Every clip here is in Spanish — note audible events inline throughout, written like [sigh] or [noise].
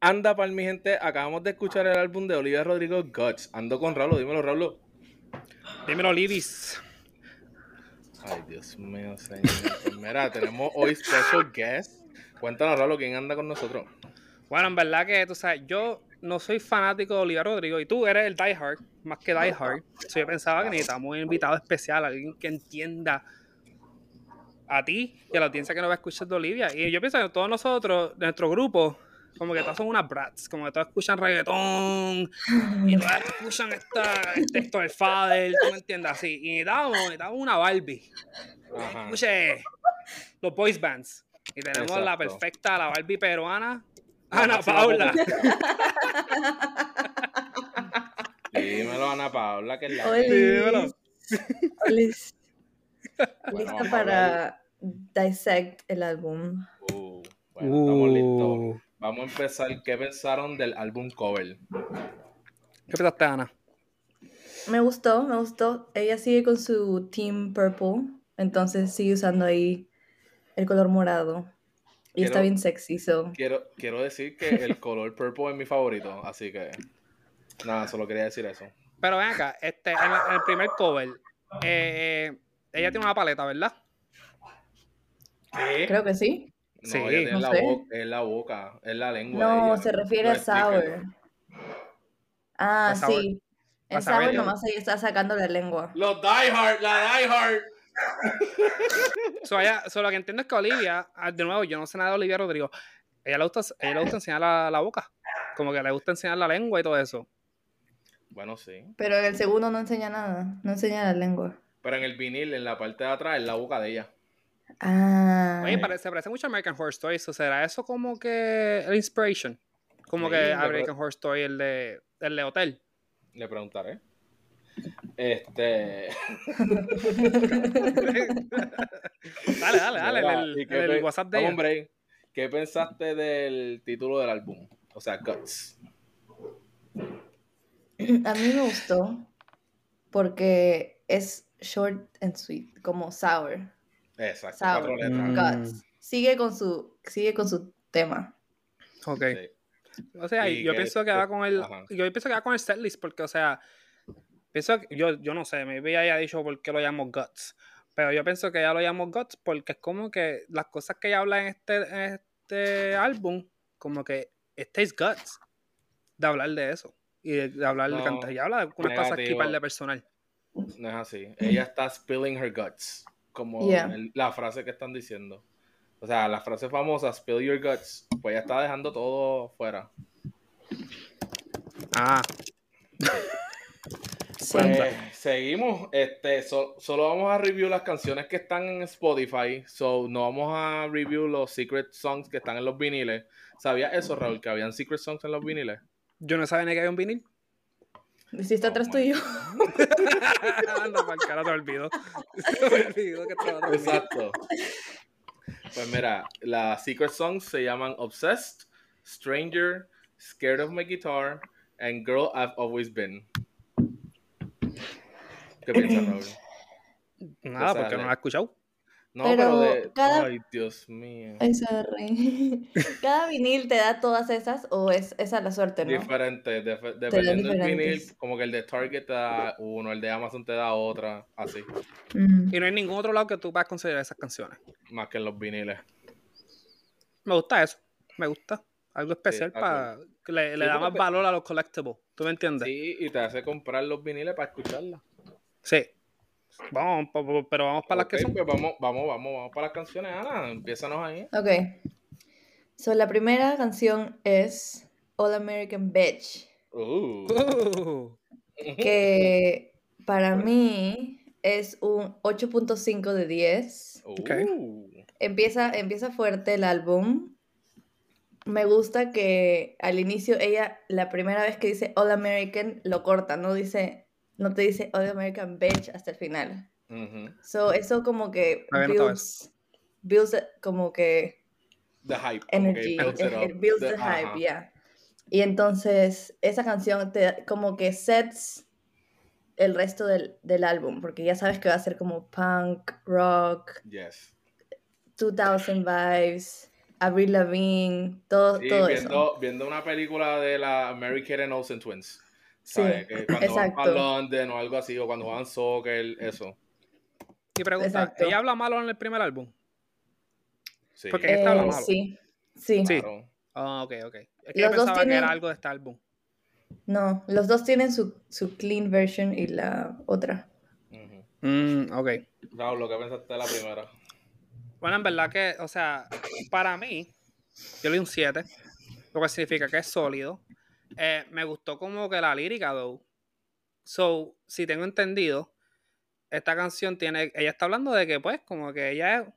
Anda para mi gente, acabamos de escuchar el álbum de Olivia Rodrigo Guts. Ando con Raúl, dímelo Raúl. Dímelo Libis. Ay, Dios mío, señor. Mira, tenemos hoy special guest. Cuéntanos, Raúl, quién anda con nosotros. Bueno, en verdad que tú sabes, yo no soy fanático de Olivia Rodrigo y tú eres el Die Hard, más que Die Hard. yo pensaba que necesitamos un invitado especial, alguien que entienda a ti y a la audiencia que nos va a escuchar de Olivia. Y yo pienso que todos nosotros, nuestro grupo, como que todos son unas brats, como que todos escuchan reggaetón y todos escuchan esta, este, esto del Fader, tú me entiendes así. Y necesitamos, necesitamos una Barbie. Escuche los boys bands. Y tenemos la perfecta, la Barbie peruana, Ana Paula. [laughs] Dímelo, Ana Paula, que es la. Dímelo. [laughs] Lista para dissect el álbum. Uh, bueno, estamos listos. Vamos a empezar. ¿Qué pensaron del álbum cover? ¿Qué pensaste, Ana? Me gustó, me gustó. Ella sigue con su Team Purple, entonces sigue usando ahí el color morado. Y está bien sexy, so. Quiero, quiero decir que el [laughs] color purple es mi favorito, así que. Nada, solo quería decir eso. Pero ven acá, este, en, el primer cover, eh, ella tiene una paleta, ¿verdad? Creo que sí. No, sí, ella la boca, es la boca, es la lengua. No, se refiere a Sour. Ah, sí. En Sour nomás ella está sacando la lengua. Los Die Hard, la Die Hard. [laughs] so, ella, lo que entiendo es que Olivia, ah, de nuevo, yo no sé nada de Olivia Rodrigo, ella le gusta, ella le gusta enseñar la, la, boca. Como que le gusta enseñar la lengua y todo eso. Bueno, sí. Pero en el segundo no enseña nada, no enseña la lengua. Pero en el vinil, en la parte de atrás, es la boca de ella. Ah. Oye, parece, parece mucho American Horror Story. ¿O será eso como que el Inspiration? Como que American Horror Story, el de, el de Hotel. Le preguntaré. Este. [laughs] dale, dale, dale. el, WhatsApp de Hombre, ¿qué pensaste del título del álbum? O sea, Guts. A mí me gustó porque es short and sweet, como sour. Exacto, cuatro letras. Mm. Sigue con su, sigue con su tema. Ok. O sea, yo pienso que va con el. Yo pienso que va con el setlist, porque, o sea, pienso que, yo, yo no sé, me había dicho por qué lo llamo Guts. Pero yo pienso que ya lo llamo Guts porque es como que las cosas que ella habla en este, en este álbum, como que este es Guts. De hablar de eso. Y de, hablar de cantar. Y habla de unas cosas que de personal. No es así. Ella está spilling her guts como la frase que están diciendo. O sea, la frase famosa, spill your guts, pues ya está dejando todo fuera. Ah. [laughs] Pues, seguimos. Este, solo vamos a review las canciones que están en Spotify. So, no vamos a review los secret songs que están en los viniles. ¿Sabías eso, Raúl? Que habían secret songs en los viniles. Yo no sabía ni que había un vinil. Si está atrás tuyo. no, para cara te olvido. me olvido que estaba Exacto. Pues mira, las secret songs se llaman Obsessed, Stranger, Scared of My Guitar, and Girl I've Always Been. ¿Qué piensas, [clears throat] Raúl? Nada, porque no la he escuchado. No, pero, de... cada... Ay, Dios mío. Ay, sorry. [laughs] ¿Cada vinil te da todas esas o es esa la suerte, no? Diferente, dependiendo del vinil, como que el de Target te da uno, el de Amazon te da otra, así. Mm. Y no hay ningún otro lado que tú puedas considerar esas canciones. Más que en los viniles. Me gusta eso, me gusta. Algo especial para que le, le da más valor a los collectibles. ¿Tú me entiendes? Sí, y te hace comprar los viniles para escucharla. Sí. Vamos, pero vamos para las que son. Pues vamos, vamos, vamos, vamos para las canciones, Ana. Empiezanos ahí. Ok. So, la primera canción es All American Bitch. Uh. Que [laughs] para mí es un 8.5 de 10. Okay. Empieza, empieza fuerte el álbum. Me gusta que al inicio ella, la primera vez que dice All American, lo corta, no dice no te dice All American Bitch hasta el final. So, eso como que builds, builds como que the hype, energy, it, builds the, hype, yeah. Y entonces esa canción te como que sets el resto del, del, álbum, porque ya sabes que va a ser como punk, rock, yes. 2000 vibes. Avril Lavigne, todo, Sí, todo eso. viendo, viendo una película de la Mary Kate and Olsen Twins. Sí, ¿sabes? Que cuando van exacto. a London o algo así, o cuando juegan soccer, eso. Y pregunta, Exacto. ¿ella habla malo en el primer álbum? Sí, Porque esta habla Eh, malo. sí, sí, Sí. claro. Ah, ok, ok. Es que Los yo dos pensaba que tienen- era algo de este álbum. No, los dos tienen su, su clean version y la otra. Ujú. Mm, ok. Raúl, lo que pensaste de la primera. Bueno, en verdad que, o sea, para mí, yo le di un 7, lo que significa que es sólido. Eh, me gustó como que la lírica, though. So, si tengo entendido, esta canción tiene, ella está hablando de que, pues, como que ella es,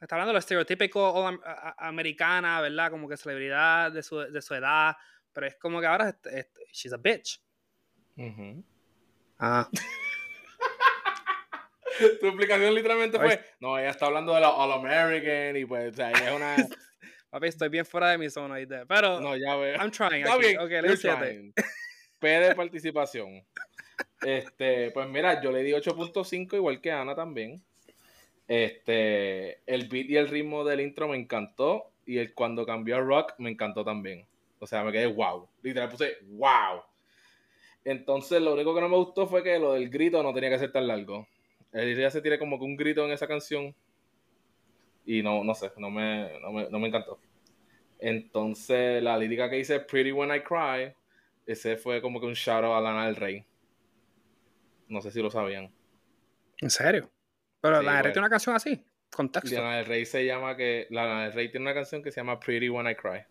está hablando de lo estereotípico americana, ¿verdad? Como que celebridad de su, de su edad, pero es como que ahora, es- es- she's a bitch. Ujú. Ah, [laughs] Tu explicación literalmente fue, no, ella está hablando de la All American y pues, o sea, ella es una... [laughs] papi, estoy bien fuera de mi zona ahí, pero No, ya veo. I'm trying. Está aquí. bien, Ok, le di you're un 7. trying. P de participación. Este, pues mira, yo le di 8.5 igual que Ana también. Este, el beat y el ritmo del intro me encantó y el cuando cambió a rock me encantó también. O sea, me quedé wow. Literal puse wow. Entonces, lo único que no me gustó fue que lo del grito no tenía que ser tan largo. El ya se tiene como que un grito en esa canción y no, no sé, no me, no me, no me encantó. Entonces, la lírica que dice Pretty When I Cry, ese fue como que un shout out a Lana del Rey. No sé si lo sabían. ¿En serio? Pero Sí, la pues. tiene una canción así, contexto. Lana del Rey se llama que. Lana del Rey tiene una canción que se llama Pretty When I Cry.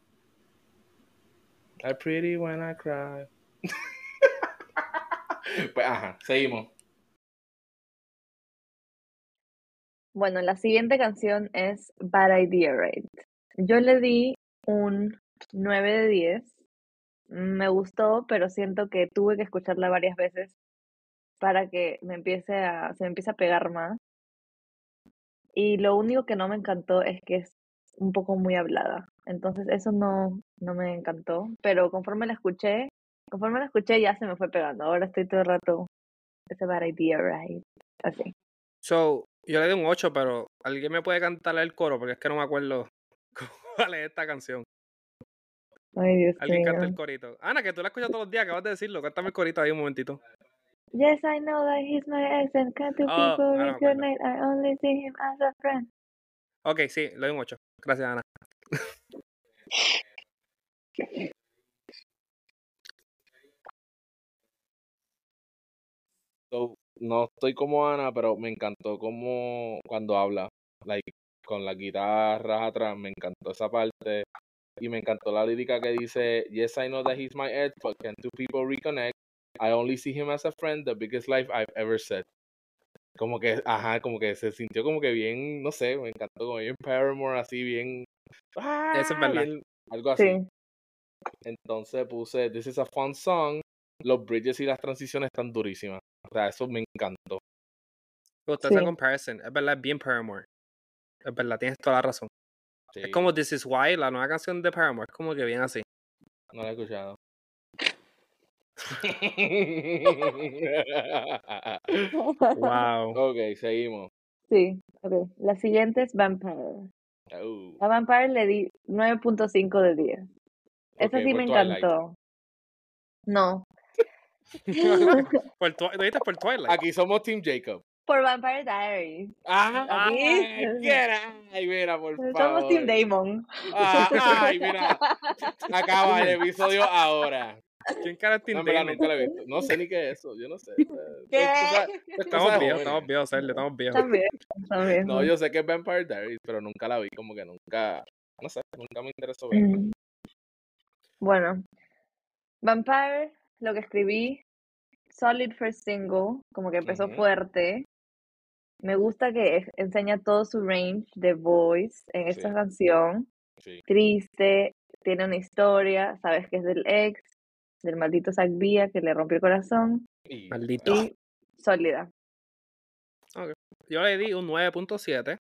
I pretty when I cry. [laughs] pues ajá, seguimos. Bueno, la siguiente canción es Bad Idea Right. Yo le di un 9 de 10. Me gustó, pero siento que tuve que escucharla varias veces para que me empiece a, se me empiece a pegar más. Y lo único que no me encantó es que es un poco muy hablada. Entonces eso no, no me encantó. Pero conforme la escuché, conforme la escuché ya se me fue pegando. Ahora estoy todo el rato, ese Bad Idea Right. Así. So, yo le di un 8, pero alguien me puede cantar el coro porque es que no me acuerdo [laughs] cuál es esta canción. Ay, Dios Alguien canta el corito. Ana, que tú la escuchas todos los días, acabas de decirlo. Cántame el corito ahí un momentito. Yes, I know that he's my ex and can't two Oh, people reconnect. I only see him as a friend. Ok, sí, le doy un 8. Gracias, Ana. [laughs] So, no estoy como Ana, pero me encantó como cuando habla, like, con las guitarras atrás, me encantó esa parte. Y me encantó la lírica que dice, Yes, I know that he's my ex, but can two people reconnect? I only see him as a friend, the biggest life I've ever said. Como que, ajá, como que se sintió como que bien, no sé, me encantó, como bien Paramore, así bien... ah, Eso es verdad. bien- algo así. Sí, Entonces puse, This is a fun song. Los bridges y las transiciones están durísimas. O sea, eso me encantó. Me gustó esa Sí. comparison. Es verdad, es bien Paramore. Es verdad, tienes toda la razón. Sí, Es como This Is Why, la nueva canción de Paramore. Es como que bien así. No la he escuchado. Wow. [laughs] ok, seguimos. sí, ok. La siguiente es Vampire. Uh, A Vampire le di 9.5 de 10. Esa ok, sí me encantó. No, por Twi- ¿Lo dijiste por Twilight? Aquí somos Team Jacob. por Vampire Diaries. Ah, Aquí. ay, mira, ay, mira, por favor. Somos Team Damon. Ah, ay, mira. [laughs] Acaba el episodio ahora. ¿Quién cara es No, en verdad, Damon? nunca lo he visto. No sé ni qué es eso. Yo no sé. ¿Qué? Estamos viejos, viejos, estamos viejos, Sergio, estamos viejos. También, también. No, yo sé que es Vampire Diaries, pero nunca la vi, como que nunca, no sé, nunca me interesó verla. Mm. Bueno, Vampire, lo que escribí, Solid First Single, como que empezó fuerte. Me gusta que enseña todo su range de voice en esta Sí. canción. Sí. Triste, tiene una historia, sabes que es del ex, del maldito Zack Bia que le rompió el corazón. Y, Maldito. Y sólida. Yo le di un 9.7.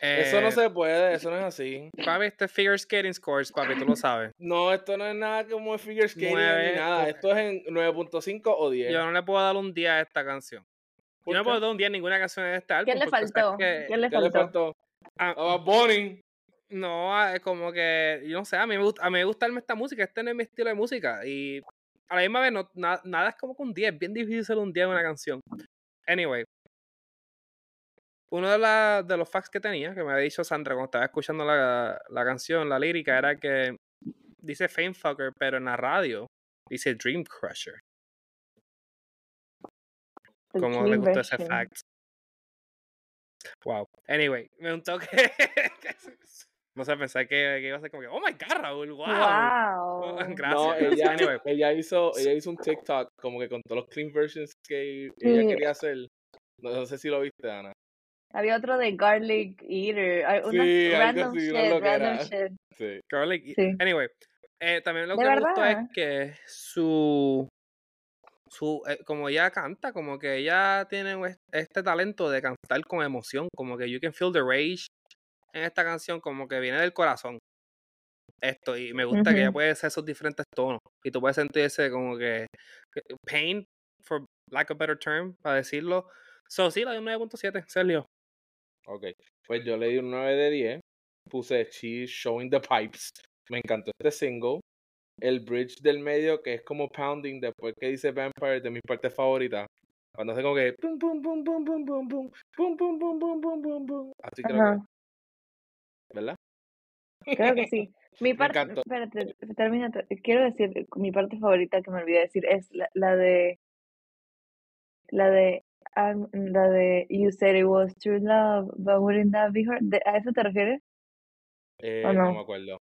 Eso no Eh, se puede, eso no es así. Papi, este figure skating scores, papi, tú lo sabes. No, esto no es nada como figure skating ni nada. ok. Esto es en 9.5 o 10. Yo no le puedo dar un día a esta canción. Yo ¿Por no le puedo dar un día a ninguna canción de este álbum. ¿Qué le faltó? que- ¿Qué le ¿Qué le faltó? faltó? ah, A Bad Bunny. No, ah, es como que, yo no sé, a mí, me gusta, a mí me gusta esta música, este no es mi estilo de música. Y a la misma vez, no, na- nada es como que un 10, es bien difícil ser un 10 en una canción. Anyway, uno de, la- de los facts que tenía, que me había dicho Sandra cuando estaba escuchando la, la canción, la lírica, era que dice Fame Fucker, pero en la radio dice Dream Crusher. El ¿Cómo le gustó ese fact? Wow. Anyway, me gustó que. no sé, pensé que, que iba a ser como que, oh my god, Raúl, wow. Wow. [laughs] Gracias. No, ella, [laughs] Anyway, ella hizo, ella hizo un TikTok como que con todos los clean versions que ella quería hacer. No, no sé si lo viste, Ana. Había otro de Garlic Eater. Una Sí, random shit, loquera. random shit. Sí. garlic. y- Sí. Anyway, eh, también lo ¿De que me gustó es que su. su eh, como ella canta, como que ella tiene este talento de cantar con emoción, como que you can feel the rage en esta canción, como que viene del corazón. Esto, y me gusta que ella puede hacer esos diferentes tonos. Y tú puedes sentir ese como que pain, for lack of a better term, para decirlo. So, sí, la doy un 9.7, Sergio. Ok. Pues yo le di un 9 de 10. Puse She's Showing the Pipes. Me encantó este single. El bridge del medio, que es como pounding, después que dice Vampire, de mis partes favoritas. Cuando hace como que. Pum, pum, pum, pum, pum, pum, pum. Pum, pum, pum, pum, pum, pum, pum. Así creo que. ¿Verdad? creo que sí. Mi parte, espérate, termina. Quiero decir, mi parte favorita que me olvidé decir es la, la de, la de, I'm- la de You said it was true love, but wouldn't that be her? ¿De- ¿A eso te refieres? Eh, ¿O no no? me acuerdo.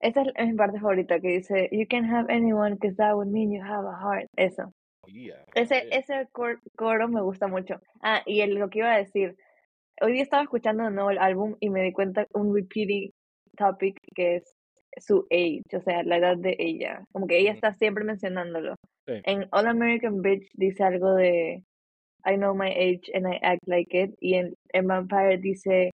Esa es, mi parte favorita que dice You can have anyone because that would mean you have a heart. Eso. Yeah, Ese, yeah. ese cor- coro me gusta mucho. Ah, y el- lo que iba a decir, hoy día estaba escuchando de nuevo el álbum y me di cuenta un repeating topic que es su age, o sea, la edad de ella. Como que ella está siempre mencionándolo. Sí. En All American Bitch dice algo de I know my age and I act like it. Y en, en Vampire dice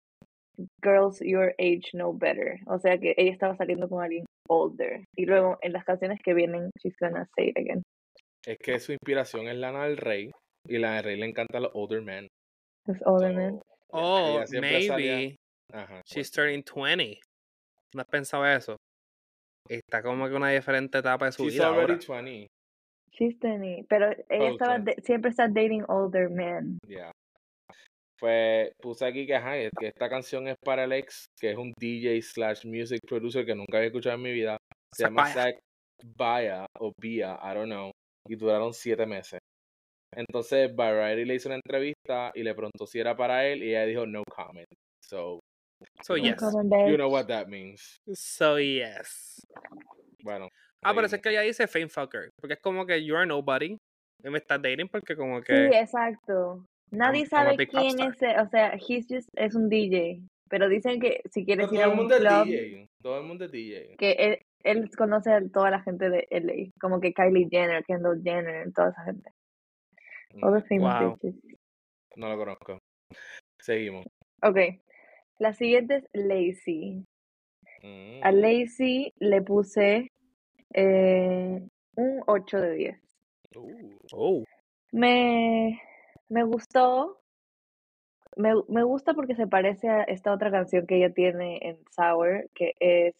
Girls your age know better. O sea que ella estaba saliendo con alguien older. Y luego en las canciones que vienen, she's gonna say it again. Es que su inspiración es Lana del Rey. Y Lana del Rey le encanta a los older men. Los older men. So, Oh, ella siempre salía- maybe Ajá. she's turning 20. ¿No has pensado eso? Está como que una diferente etapa de su She's vida already ahora. 20. She's 20, pero ella Oh, estaba de- siempre está dating older men. Yeah. Pues puse aquí que, ajá, que esta canción es para el ex, que es un DJ slash music producer que nunca había escuchado en mi vida. Se llama. Zach Baya o Bia, I don't know. Y duraron siete meses. Entonces Variety le hizo una entrevista y le preguntó si era para él y ella dijo no comment. So, So, No yes. comment, you know what that means. So, yes. Bueno. Ah, pero es que ella dice fame fucker. Porque es como que you're nobody. Y me estás dating porque como Sí, que... exacto. Nadie I'm sabe quién es, él, o sea, he's just, es un DJ. Pero dicen que si quieres Pero ir todo a el un mundo es club, DJ. Todo el mundo es DJ. que él, él conoce a toda la gente de LA, como que Kylie Jenner, Kendall Jenner, toda esa gente. All the famous Wow. bitches. No lo conozco. Seguimos. Ok, la siguiente es Lazy. Mm. A Lazy le puse eh, un 8 de 10. Uh, Oh. Me, me gustó. Me, me gusta porque se parece a esta otra canción que ella tiene en Sour, que es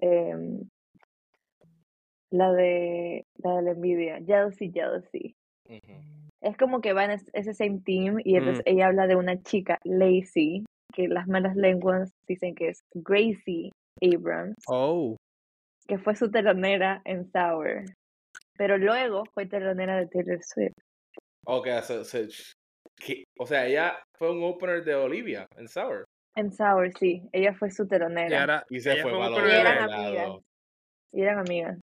em, la de la de la envidia, Jealousy, Jealousy. Es como que va en es- ese same team y entonces Mm. ella habla de una chica, Lacey, que las malas lenguas dicen que es Gracie Abrams, Oh. Que fue su telonera en Sour, pero luego fue telonera de Taylor Swift. Ok, so- o sea, ella fue un opener de Olivia en Sour. En Sour, sí, ella fue su Y telonera. ahora, Y se fue opener Y de- eran amigas. Y eran amigas.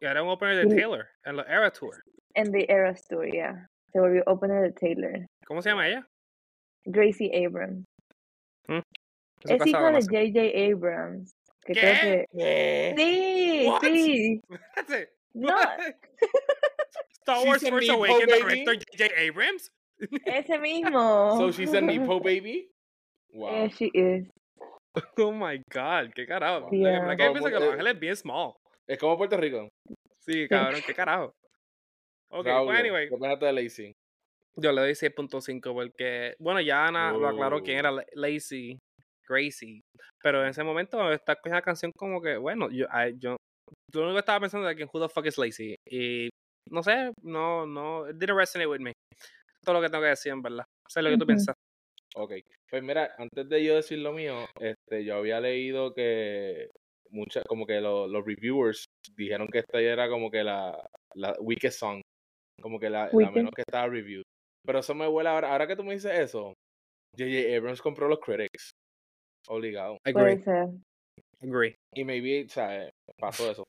y ahora un opener de Taylor en la Era Tour. En The Eras Tour, yeah. Se volvió opener de Taylor. ¿Cómo se llama ella? Gracie Abrams. Eso Es hija de J.J. Abrams. Que ¿Qué? creo que... ¿Qué? Sí, What? sí. [laughs] Espérate. No. Star She's Wars a Force Awakens director J.J. Abrams. Ese mismo. So she's a Nepo [laughs] baby? Wow. Yeah, she is. [laughs] Oh my god, qué carajo. Yeah. La que yo pienso que Los Eh, Ángeles es bien small. Es como Puerto Rico. Sí, cabrón, qué carajo. Ok, Raúl, pues anyway, ¿qué opinas de Lazy? yo le doy 6.5 porque, bueno, ya Ana lo aclaró quién Oh. era La- Lacey crazy. Pero en ese momento esta la canción como que, bueno, yo, I- yo, lo único que estaba pensando era que who the fuck is lazy. Y no sé, no, no, it didn't resonate with me. Todo lo que tengo que decir, en verdad. Sé lo que tú piensas. Ok, pues mira, antes de yo decir lo mío, este, yo había leído que mucha, como que lo- los reviewers dijeron que esta era como que la, la weakest song, como que la, la menos que estaba reviewed. Pero eso me huele ahora, ahora que tú me dices eso, J.J. Abrams compró los critics, obligado. Agree, Puede ser. agree. Y maybe, o sea, pasó eso.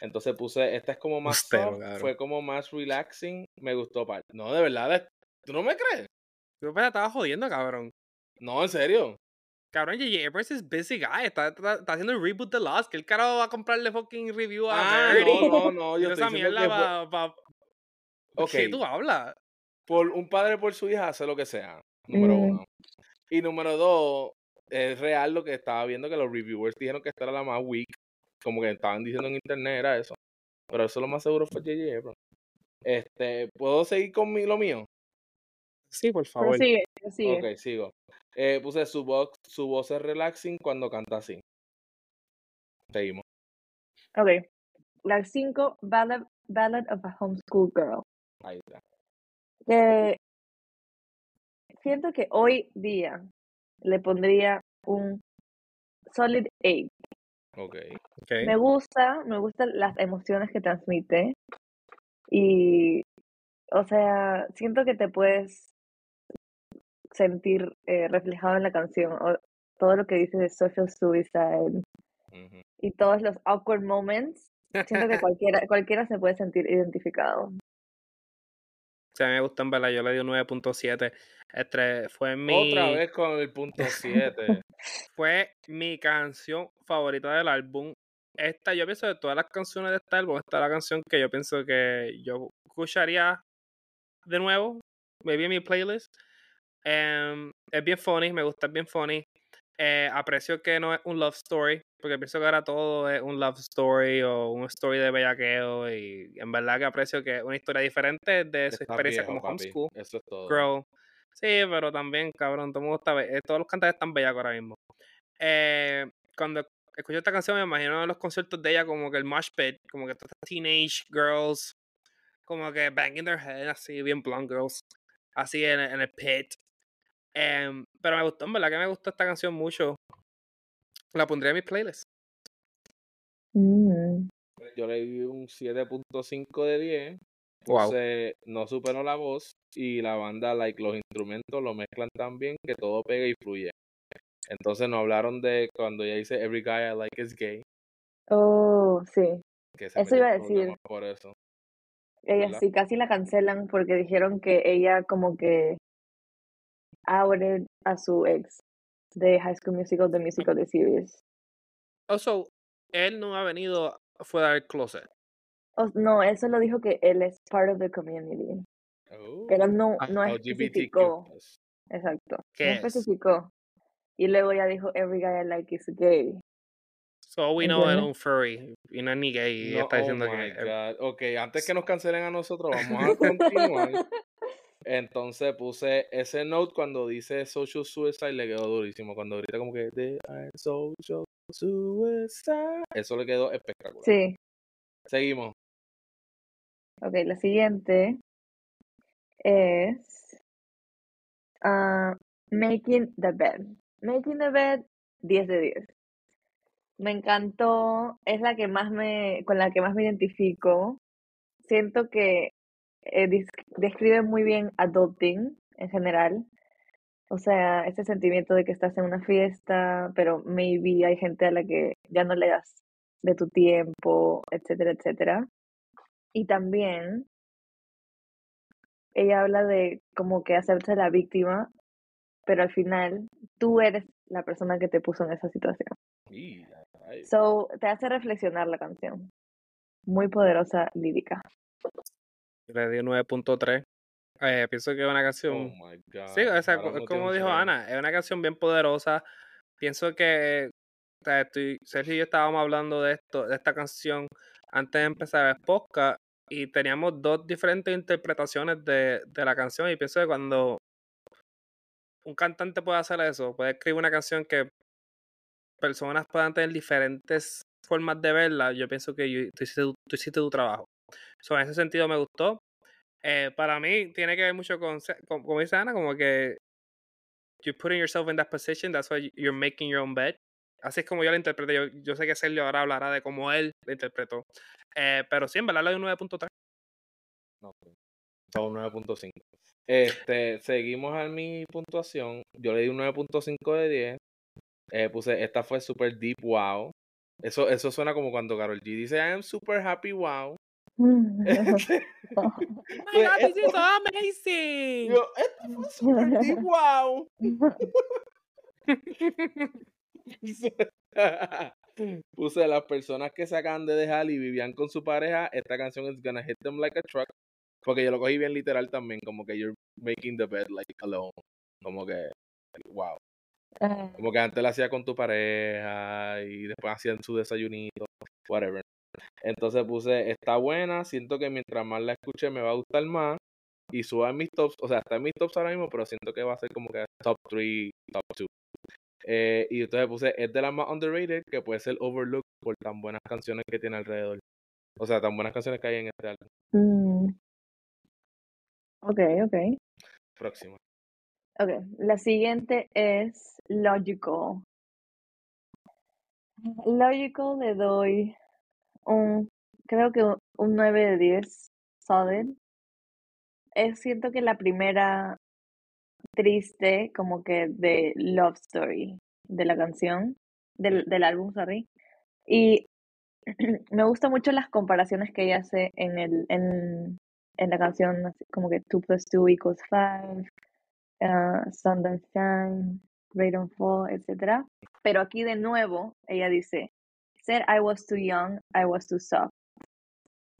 Entonces puse, esta es como más Ustero, soft, fue como más relaxing, me gustó. pa- No, de verdad, ¿tú no me crees? Yo pues, estaba jodiendo, cabrón. No, en serio. Cabrón, J.J. Abrams es busy guy. Está, está, está haciendo el reboot de Lost. Que el carajo va a comprarle fucking review a Ah, Verity. no, no, no, yo esa mierda que va, va- Ok, ¿Qué tú hablas? por un padre por su hija hace lo que sea, número Mm. uno. Y número dos, es real lo que estaba viendo que los reviewers dijeron que esta era la más weak, como que estaban diciendo en internet era eso. Pero eso lo más seguro fue J.J. Abrams. Este, ¿puedo seguir con mi- lo mío? Sí, por favor. sigue, sigue. Ok, sigo. Eh, puse su voz, su voz es relaxing cuando canta así. Seguimos. Ok. La 5, Ballad, Ballad of a Homeschool Girl. Ahí está. Que siento que hoy día le pondría un solid 8. Ok. Ok. Me gusta, me gustan las emociones que transmite. Y, o sea, siento que te puedes sentir eh, reflejado en la canción. O, todo lo que dice de social suicide y todos los awkward moments. Siento que [laughs] cualquiera, cualquiera se puede sentir identificado. Sea, a mí me gusta en verdad. Yo le di un 9.7. Este fue mi, Otra vez con el punto 7. [laughs] fue mi canción favorita del álbum. Esta, yo pienso de todas las canciones de este álbum, esta es la canción que yo pienso que yo escucharía de nuevo, maybe en mi playlist. Em, es bien funny, me gusta, es bien funny. Eh, aprecio que no es un love story, porque pienso que ahora todo es un love story o un story de bellaqueo y en verdad que aprecio que es una historia diferente de su experiencia viejo, como papi. homeschool Eso es todo. girl. Sí, pero también, cabrón, todo be- eh, todos los cantantes están bellacos ahora mismo. Eh, cuando escucho esta canción me imagino los conciertos de ella como que el mosh pit, como que todas estas teenage girls, como que banging their head, así, bien blonde girls, así en, el- en el pit. Em, pero me gustó, en verdad que me gustó esta canción mucho. La pondría en mis playlists. Mm. Yo le di un 7.5 de 10. Wow. Entonces, no superó la voz y la banda, like, los instrumentos lo mezclan tan bien que todo pega y fluye. Entonces, no hablaron de cuando ella dice Every guy I like is gay. Oh, sí. Eso iba a decir. Por eso. Ella ¿Verdad? sí, casi la cancelan porque dijeron que ella como que outed a su ex de High School Musical, The Musical, The Series. Also, él no ha venido fuera del closet. O- no, eso lo dijo que él es part of the community, pero Oh, no, Ah, no LGBTQ+. especificó. Exacto, no especificó. Y luego ya dijo, every guy I like is gay. So we know él ¿Entiendes? un furry y no es ni gay. No, está oh diciendo my que. God. Ok, antes que nos cancelen a nosotros, vamos a [laughs] continuar. Entonces puse ese note cuando dice social suicide, le quedó durísimo. Cuando grita como que they are social suicide. Eso le quedó espectacular. Sí, Seguimos. ok, la siguiente es ah, Making the Bed. Making the Bed, 10 de 10. Me encantó, es la que más me, con la que más me identifico. Siento que eh, describe muy bien adulting en general. O sea, ese sentimiento de que estás en una fiesta, pero maybe hay gente a la que ya no le das de tu tiempo, etcétera, etcétera. Y también ella habla de como que hacerse la víctima, pero al final tú eres la persona que te puso en esa situación. So, te hace reflexionar la canción. Muy poderosa lírica. Le di un 9.3. Eh, pienso que es una oh canción. my God. Sí, o sea, no como dijo Ana, es una canción bien poderosa. Pienso que o sea, estoy, Sergio y yo estábamos hablando de esto, de esta canción antes de empezar el podcast y teníamos dos diferentes interpretaciones de, de la canción y pienso que cuando un cantante puede hacer eso, puede escribir una canción que personas puedan tener diferentes formas de verla, yo pienso que yo- tú, hiciste, tu- tú hiciste tu trabajo. So, en ese sentido me gustó. Eh, para mí tiene que ver mucho con, con- como dice Ana, como que you're putting yourself in that position, that's why you're making your own bed. Así es como yo la interpreté. Yo, sé que Sergio ahora hablará de cómo él la interpretó. Eh, pero sí, en verdad le doy un 9.3. No, son 9.5. Este, seguimos a mi puntuación. Yo le di un 9.5 de 10. Eh, puse, esta fue super deep wow. Eso, eso suena como cuando Carol G dice, I am super happy wow. Oh my God, this is amazing! yo, esta fue super deep wow. Puse las personas que se acaban de dejar y vivían con su pareja, esta canción es gonna hit them like a truck. Porque yo lo cogí bien literal también, como que you're making the bed like alone. Como que, wow. Ah, Como que antes la hacía con tu pareja y después hacían su desayunito, whatever. Entonces puse, está buena, siento que mientras más la escuche me va a gustar más. Y suba en mis tops, o sea, está en mis tops ahora mismo, pero siento que va a ser como que top 3, top 2. Eh, y entonces puse, es de las más underrated que puede ser overlooked por tan buenas canciones que tiene alrededor. O sea, tan buenas canciones que hay en este álbum. mm. Ok, ok. Próxima. Ok, la siguiente es Logical. Logical le doy un, creo que un, un 9 de 10, solid. Es cierto que la primera triste, como que de Love Story de la canción, del, del álbum, sorry. Y [clears throat] me gustan mucho las comparaciones que ella hace en el, en, en la canción, como que 2 plus 2 equals 5, uh, Sundance Shine, Rain and Fall, etc. Pero aquí de nuevo, ella dice, said I was too young, I was too soft.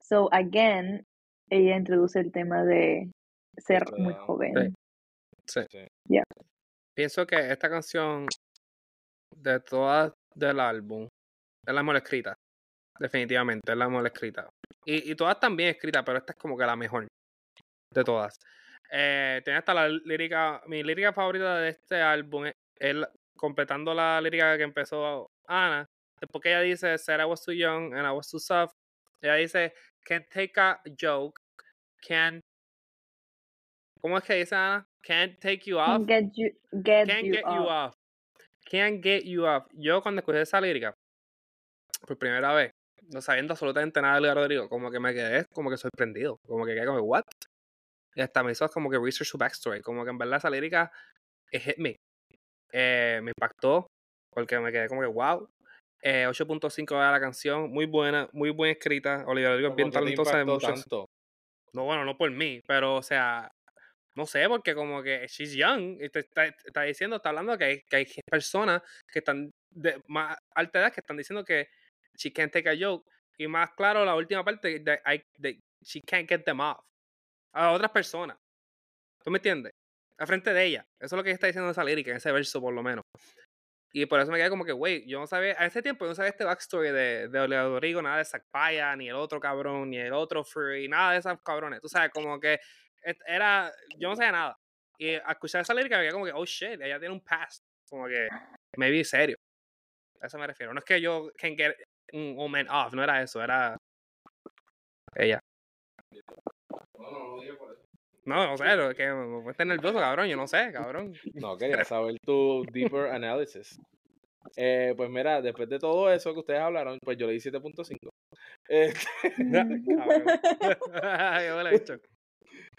So again, ella introduce el tema de ser muy joven. Sí. Sí. Pienso que esta canción, de todas del álbum, es la mejor escrita. Definitivamente, es la mejor escrita. Y, y todas están bien escritas, pero esta es como que la mejor de todas. Eh, tiene hasta la lírica, mi lírica favorita de este álbum es, es la- completando la lírica que empezó Ana. Después que ella dice, said I was too young and I was too soft. Ella dice, can't take a joke, can't... ¿Cómo es que dice Ana? Can't take you off. Get you, get Can't you get you off. Can't get you off. Yo cuando escuché esa lírica, por primera vez, no sabiendo absolutamente nada de Rodrigo, como que me quedé como que sorprendido. Como que quedé como, what? Y hasta me hizo como que research su backstory. Como que en verdad esa lírica it hit me. Eh, me impactó porque me quedé como que, wow. Eh, 8.5 de la canción, muy buena, muy buena escrita. Olivia Rodrigo es bien ¿Cómo que te talentosa en impactó muchos tanto? no, bueno, no por mí, pero o sea, no sé, porque como que she's young y te está, está diciendo, está hablando que hay, que hay personas que están de más alta edad que están diciendo que she can't take a joke. Y más claro, la última parte, de, I- de she can't get them off. A otras personas. ¿Tú me entiendes? A frente de ella. Eso es lo que está diciendo esa lírica, en ese verso por lo menos. Y por eso me quedé como que, güey, yo no sabía, a ese tiempo yo no sabía este backstory de, de Rodrigo, nada de Zack Paya, ni el otro cabrón, ni el otro Free, nada de esos cabrones. Tú sabes, como que era, yo no sabía nada. Y al escuchar esa lírica me quedé como que, oh shit, ella tiene un past. Como que, me vi serio. A eso me refiero. No es que yo can get un woman off, no era eso, era ella. No, no sé, lo que me puse nervioso, cabrón, yo no sé, cabrón. No, quería saber tu deeper analysis. Eh, pues mira, después de todo eso que ustedes hablaron, pues yo le di 7.5. Este, Cabrón. [laughs] Yo le he dicho.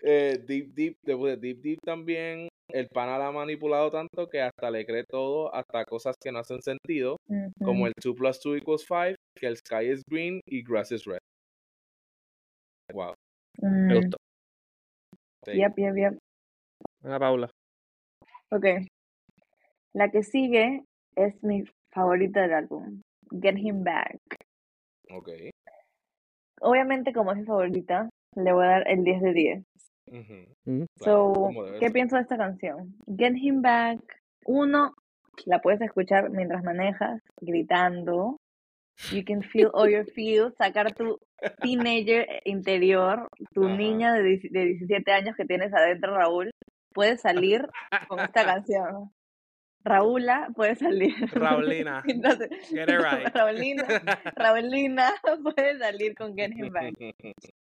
eh, deep Deep, después de Deep Deep también, el pana la ha manipulado tanto que hasta le cree todo, hasta cosas que no hacen sentido, como el 2 plus 2 equals 5, que el sky is green y grass is red. Wow. Me gustó. Sí. Yep, yep, yep. Venga, Paula. Ok. La que sigue es mi favorita del álbum. Get Him Back. Ok. Obviamente, como es mi favorita, le voy a dar el 10 de 10. Ujú. Claro, So, debe ¿qué pienso de esta canción? Get Him Back. Uno, la puedes escuchar mientras manejas, gritando. You can feel all your feels, sacar tu teenager interior, tu Ajá. niña de, de 17 años que tienes adentro, Raúl, puedes salir con esta canción. Raúla puede salir. Raulina. [laughs] Entonces, Get it right. [laughs] Raulina, Raulina [laughs] puede salir con Get Him Back.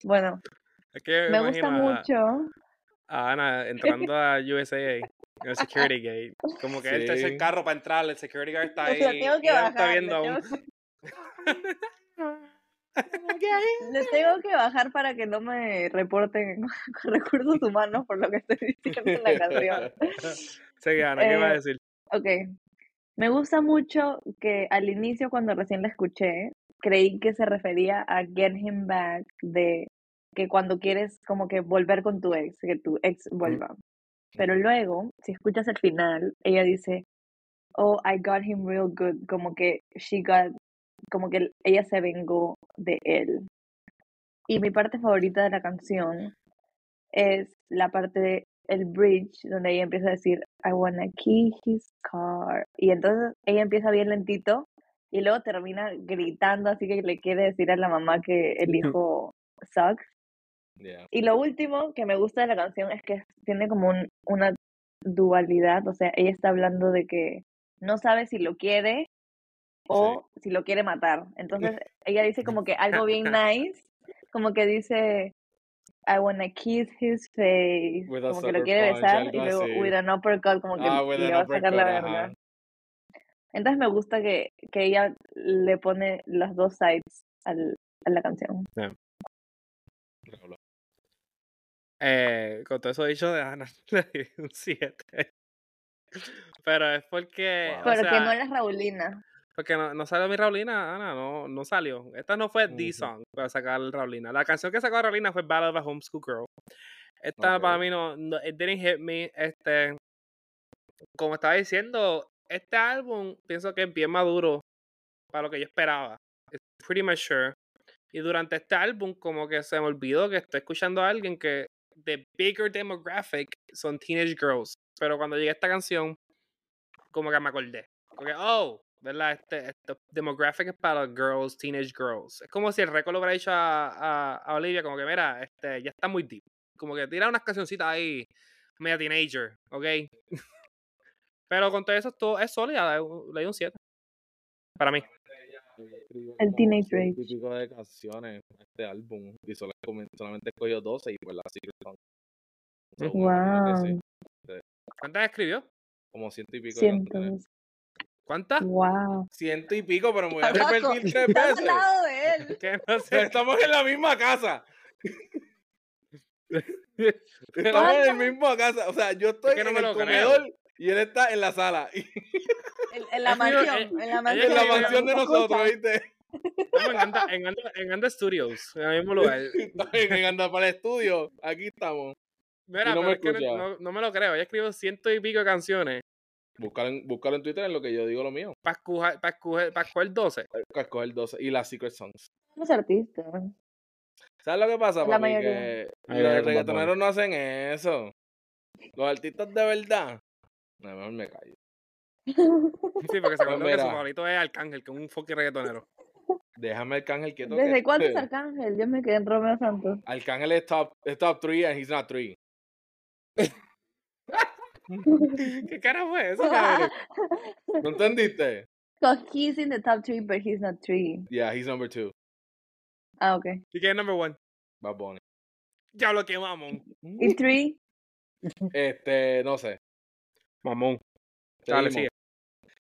Bueno, Es que me gusta mucho. a Ana entrando a USAA en el security gate. Como que el tercer Sí. carro para entrar, el security guard está ahí. Lo tengo que ella está bajar. viendo tengo [laughs] que- Le tengo que bajar para que no me reporten con [laughs] recursos humanos por lo que estoy diciendo en la canción. Ana, ¿qué iba a Eh, decir? Ok. Me gusta mucho que al inicio, cuando recién la escuché, creí que se refería a Get Him Back, de que cuando quieres como que volver con tu ex, que tu ex vuelva. Pero luego, si escuchas el final, ella dice, oh, I got him real good, como que she got, como que ella se vengó de él. Y mi parte favorita de la canción es la parte de el bridge donde ella empieza a decir I wanna key his car y entonces ella empieza bien lentito y luego termina gritando así que le quiere decir a la mamá que el hijo sucks Yeah. y lo último que me gusta de la canción es que tiene como un- una dualidad o sea ella está hablando de que no sabe si lo quiere o si lo quiere matar entonces [laughs] ella dice como que algo bien [laughs] nice como que dice I wanna kiss his face With como que lo quiere punch, besar y luego así. with an uppercut como que Ah, le va a sacar la ajá. entonces me gusta que, que ella le pone los dos sides al, a la canción. Eh, con todo eso dicho de Ana, [laughs] le di un 7. Pero es porque. Wow. pero que sea, no es Raulina Porque no, no salió mi Raulina, Ana, no, no salió. Esta no fue The. Song para sacar Raulina. La canción que sacó Raulina fue Battle of a Homeschool Girl. Esta para mí no, no, it didn't hit me. Este, como estaba diciendo, este álbum pienso que es bien maduro para lo que yo esperaba. It's pretty mature. Y durante este álbum como que se me olvidó que estoy escuchando a alguien que the bigger demographic son teenage girls. Pero cuando llegué a esta canción, como que me acordé. Porque, oh, ¿verdad? Este, este demographic es para girls, teenage girls. Es como si el récord lo hubiera dicho a, a, a Olivia, como que, mira, este, ya está muy deep. Como que tira unas cancioncitas ahí, media teenager, ¿ok? [laughs] Pero con todo eso esto es sólida, le doy un- le doy un 7. Para mí. El Teenage ciento Rage. pico de canciones en este álbum y solamente escogió 12 y pues la Secret que sí, ¿Cuántas escribió? como ciento y pico de canciones. cientos ¿Cuántas? wow Ciento y pico, pero me voy a repetir tres al veces. lado de [laughs] él Que no sé. Estamos en la misma casa. [laughs] Estamos en la misma casa. O sea, yo estoy que no en el creo. comedor y él está en la sala. [laughs] En, en la yo- mansión eh, en la mansión en la mansión de nosotros, ¿viste? Estamos en Anda, en, Anda, en Anda Studios, en el mismo lugar. En anda para el estudio. Aquí estamos. Mira, no pero me es que no, escucha. no- no me lo creo. Ella escribió ciento y pico de canciones Búscalo en, Twitter en lo que yo digo lo mío. para escoger, para escoger, para escoger 12. Para escoger 12. Y las Secret Songs. los artistas ¿Sabes lo que pasa, La papi? mayoría. Que Ahí los reggaetoneros no hacen eso. Los artistas de verdad. No, mejor me callo. [laughs] Sí, porque se acordó que su favorito es Arcángel, que es un fucking reggaetonero. Déjame Arcángel quieto. ¿Desde que- cuándo es [laughs] Arcángel? Yo me quedé en Romeo Santos. Arcángel es top, es top 3 and he's not 3. [laughs] [laughs] ¿Qué cara fue eso, cabrón? [laughs] ¿No entendiste? Because he's in the top three, but he's not three. Yeah, he's number 2. Ah, ok. ¿Y quién es number one? Bad Bunny. Ya lo que mamón. ¿Y three? Este, no sé. Mamón. Dale, sigue.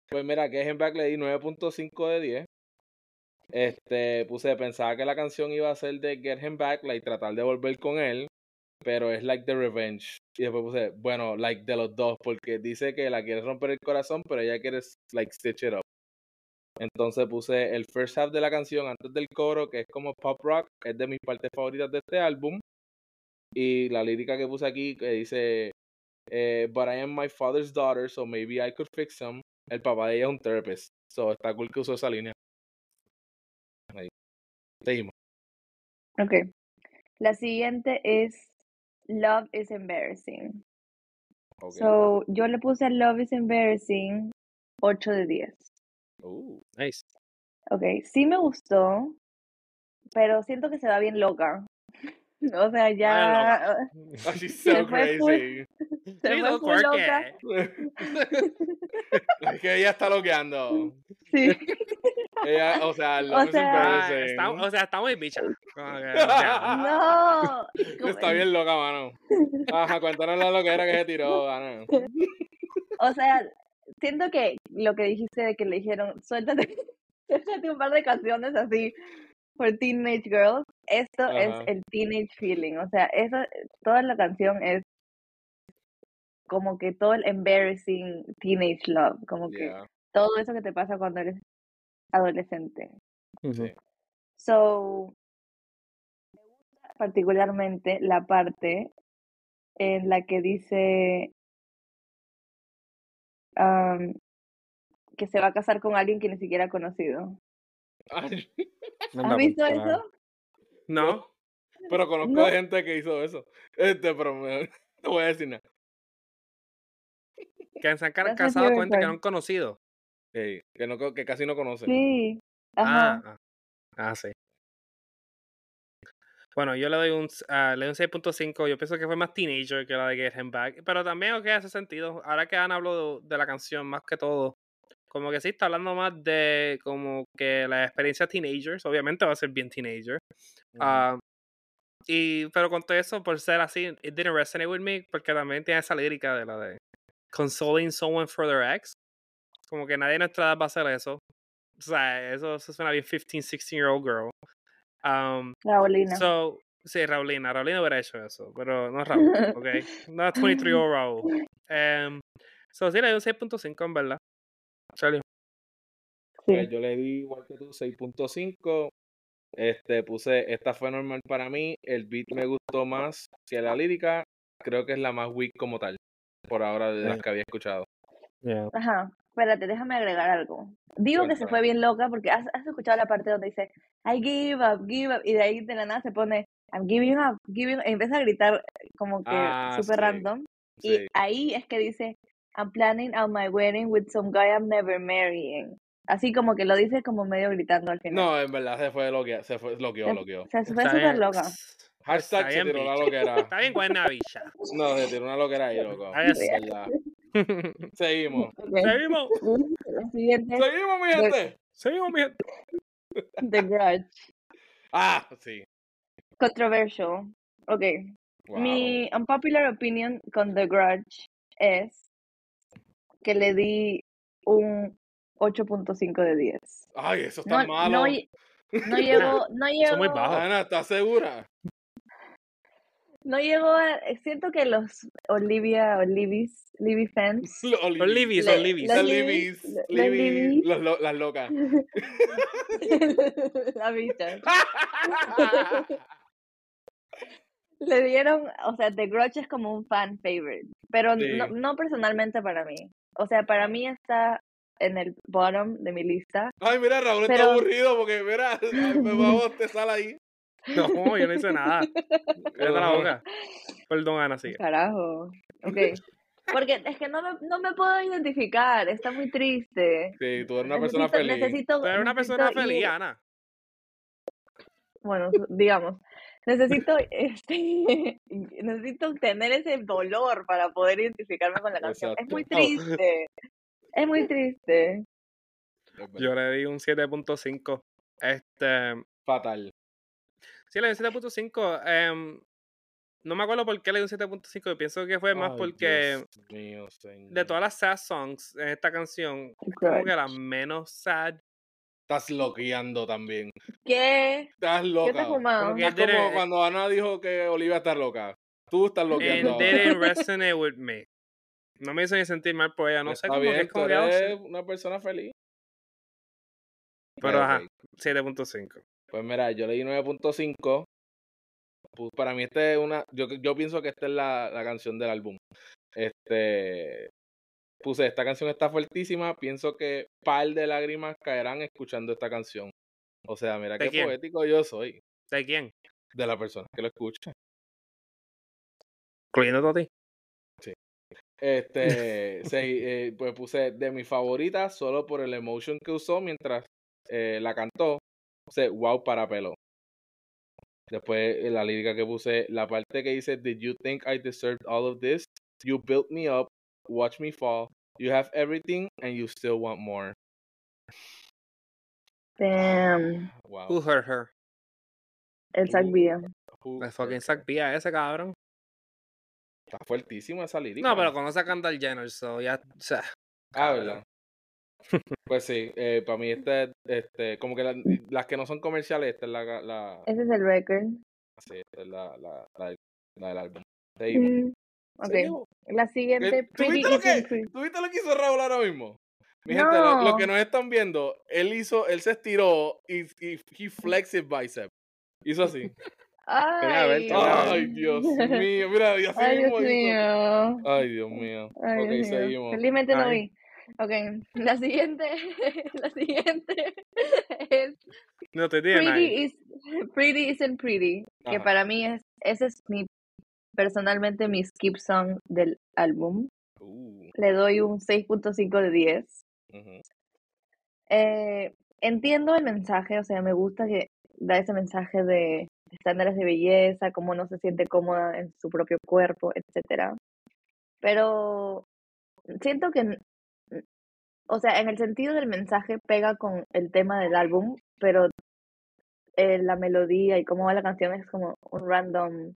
Pues mira, que en Back le di 9.5 de 10. Este, puse, pensaba que la canción iba a ser de Get Him Back, like tratar de volver con él, pero es like The Revenge. Y después puse, bueno, like de los dos, porque dice que la quiere romper el corazón, pero ella quiere like stitch it up. Entonces puse el first half de la canción antes del coro, que es como pop rock, es de mis partes favoritas de este álbum. Y la lírica que puse aquí, que dice, eh, But I am my father's daughter, so maybe I could fix him. El papá de ella es un therapist. So está cool que usó esa línea. Ahí. Seguimos. Ok. La siguiente es Love is Embarrassing. Ok. So, yo le puse a Love is Embarrassing 8 de 10. Uh, Nice. Ok, sí me gustó, pero siento que se va bien loca. [laughs] O sea, ya Oh, she's [laughs] so Se fue full. crazy. se She's fue so full loca. quirky. es que ella está loqueando. Sí. [laughs] Ella, o sea, lo O sea- Ah, está, o sea, está muy bicha. No. Está bien loca, mano. Ajá, cuéntanos la loquera que se tiró, Ana. O sea, siento que lo que dijiste de que le dijeron, suéltate, suéltate un par de canciones así for teenage girls, esto Ajá. es el teenage feeling. O sea, esa, toda la canción es como que todo el embarrassing teenage love, como que Yeah, todo eso que te pasa cuando eres adolescente. sí. So, me gusta particularmente la parte en la que dice am, que se va a casar con alguien que ni siquiera ha conocido. ¿Has visto eso? No. pero conozco No. gente que hizo eso. Este, pero me- [laughs] no voy a decir nada. [laughs] Que se han casado con gente que no han conocido. Que, no, que casi no conoce. Sí. Ajá. Ah, ah, ah, sí. Bueno, yo le doy un, ah, le doy un 6.5. Yo pienso que fue más teenager que la de Get Him Back. Pero también, ok, hace sentido. Ahora que Ana habló de, de la canción más que todo, como que sí está hablando más de como que la experiencia teenagers. Obviamente va a ser bien teenager. Ah, y, pero con todo eso, por ser así, it didn't resonate with me, porque también tiene esa lírica de la de consoling someone for their ex. Como que nadie en nuestra edad va a hacer eso. O sea, eso, eso suena bien 15, 16 year old girl. Um, Raulina. so, sí, Raulina. Raulina hubiera hecho eso, pero no Raúl, [laughs] ok. No 23 year old Raúl. Um, so, sí, le doy un 6.5 en verdad. Pues yo le di igual que tú, 6.5. Este, puse, esta fue normal para mí. El beat me gustó más que la lírica. Creo que es la más weak como tal. Por ahora, de las que había escuchado. Ajá. Espérate, déjame agregar algo. Digo que se fue bien loca porque has, has escuchado la parte donde dice I give up, give up, y de ahí de la nada se pone I'm giving up, giving up, y empieza a gritar como que Ah, súper sí. random. Sí. Y ahí es que dice, I'm planning out my wedding with some guy I'm never marrying. Así como que lo dice como medio gritando al final. No, en verdad se fue loquea, se fue, loqueó, Se- loqueó. Se fue súper loca. Hashtag Está se tiró la bicha. loquera. Está bien buena bicha. No, se tiró una loquera ahí, loco. Ahí es. Verdad. [laughs] Seguimos. Ok. Seguimos. La siguiente, Seguimos, mi gente. Seguimos, mi gente. The Grudge. Ah, sí. Controversial. Ok. Wow. Mi unpopular opinion con The Grudge es que le di un 8.5 de 10. Ay, eso está No, malo. [laughs] no, lle- no Son muy. Ana, ¿estás segura? no llegó a, siento que los Olivia, Olivis, Livy fans, [laughs] Los Le- los Libis. los Las los los locas. [laughs] la bicha, le dieron, o sea, The Grudge es como un fan favorite, pero Sí. no, no personalmente para mí. O sea, para mí está en el bottom de mi lista. Ay, mira, Raúl está Pero- aburrido porque, mira, [laughs] me va a bostezar ahí. No, yo no hice nada. Cállate la boca. Perdón, Ana, sigue. Carajo. Ok. Porque es que no me, no me puedo identificar, está muy triste. Sí, tú eres una persona Necesito- feliz. necesito- Tú eres una persona ir- feliz, Ana. Bueno, digamos, necesito, [laughs] este, necesito tener ese dolor para poder identificarme con la canción. Es muy triste. Es muy triste. Yo le di un 7.5. Este. Fatal. Sí, le di un 7.5. em, no me acuerdo por qué le di un 7.5. Yo pienso que fue más Ay, porque Dios mío, señor. de todas las sad songs en esta canción, es como que la menos sad. Estás loqueando también. ¿Qué? Estás ¿Qué te loca. has fumado? Es como cuando Ana dijo que Olivia está loca. Tú estás loqueando. And didn't [laughs] resonate with me. No me hizo ni sentir mal por ella. No sé cómo bien, que es como tú eres una persona feliz. Pero ajá, 7.5. Pues mira, yo leí 9.5. Pues para mí esta es una, yo, yo pienso que esta es la, la canción del álbum. Este, puse, esta canción está fuertísima, pienso que par de lágrimas caerán escuchando esta canción. O sea, mira ¿De qué quién? poético yo soy ¿De quién? de la persona que lo escucha. Incluyendo a ti. Este, se- eh, pues puse de mi favorita solo por el emotion que usó mientras eh, la cantó. Puse wow para pelo. Después eh, la lírica que puse, la parte que dice, Did you think I deserved all of this? You built me up, watch me fall. You have everything and you still want more. Damn. Wow. Who hurt her? El Zack Villa. Who El fucking Zack Villa ese cabrón. Está fuertísima esa lírica. No, pero conoce a Kendall Jenner, so ya, o sea, Ah, ¿verdad? Pues sí, eh, para mí este, es, este, como que la- las que no son comerciales, esta es la, la, Ese es el record. sí, esta es la, la, la, la del álbum. Mm, Ok. La siguiente, Eh, ¿Tú viste, lo que. ¿Tú viste lo que hizo Raúl ahora mismo? Mi gente, lo, lo No. que nos están viendo, él hizo, él se estiró y, y he flexed his bicep. Hizo así. Ay. Ay, Dios mío, mira, y así Ay, Dios mismo mío. Ay, Dios mío. Ay, ok, Dios mío. seguimos. Felizmente no Ay. vi. Ok, la siguiente, [laughs] la siguiente [laughs] es no te tiene Pretty, is, pretty Isn't Pretty, que para mí es, ese es mi, personalmente mi skip song del álbum. Uh, Le doy un 6.5 de 10. ujú. Eh, entiendo el mensaje, o sea, me gusta que da ese mensaje de estándares de belleza, cómo no se siente cómoda en su propio cuerpo, etcétera. Pero siento que, o sea, en el sentido del mensaje pega con el tema del álbum, pero eh, la melodía y cómo va la canción es como un random,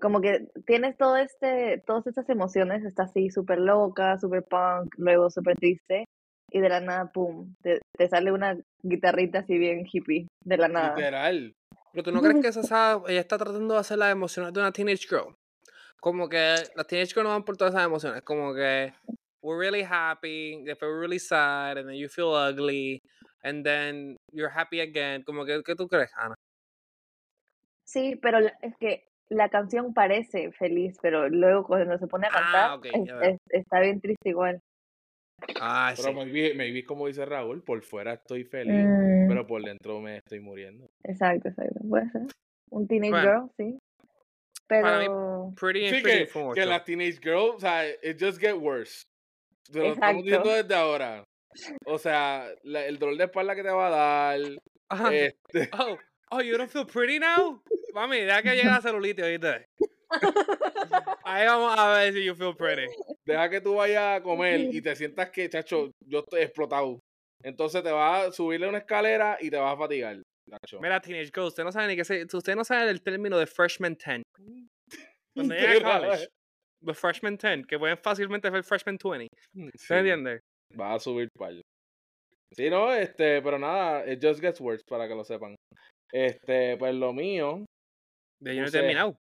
como que tienes todo este, todas estas emociones, está así súper loca, súper punk, luego súper triste, y de la nada, pum, te, te sale una guitarrita así bien hippie, de la nada. Literal. Pero tú no crees que esa ella está tratando de hacer las emociones de una teenage girl. Como que las teenage girls no van por todas esas emociones. Como que we're really happy, después we're really sad, and then you feel ugly, and then you're happy again. Como que, ¿qué tú crees, Ana? Sí, pero es que la canción parece feliz, pero luego cuando se pone a Ah, cantar, ok, es- ya veo. es- está bien triste igual. Ah, Pero sí. maybe, maybe como dice Raúl, por fuera estoy feliz, Mm, pero por dentro me estoy muriendo. exacto, exacto, puede ser. Un teenage Bueno. girl, sí. Para mí, Pero, Pretty and Sí, Pretty que, que las teenage girls, o sea, it just get worse. Te lo estamos Exacto. diciendo desde ahora. O sea, la- el dolor de espalda que te va a dar. Ajá. [laughs] Este, Oh, oh, you don't feel pretty now? Mami, deja que llegue la celulitis, ¿oíste? [laughs] Ahí vamos a ver si you feel pretty. deja que tú vayas a comer y te sientas que, chacho, yo estoy explotado. Entonces te vas a subirle una escalera y te vas a fatigar. chacho. Mira, Teenage Girl, usted no sabe ni qué se, usted no sabe el término de freshman 10. Cuando llega a college, the freshman 10, que pueden fácilmente ser freshman 20. Sí, ¿Se entiende? Vas a subir par. Sí, no, este, pero nada, it just gets worse para que lo sepan. Este, pues lo mío. De yo no he terminado.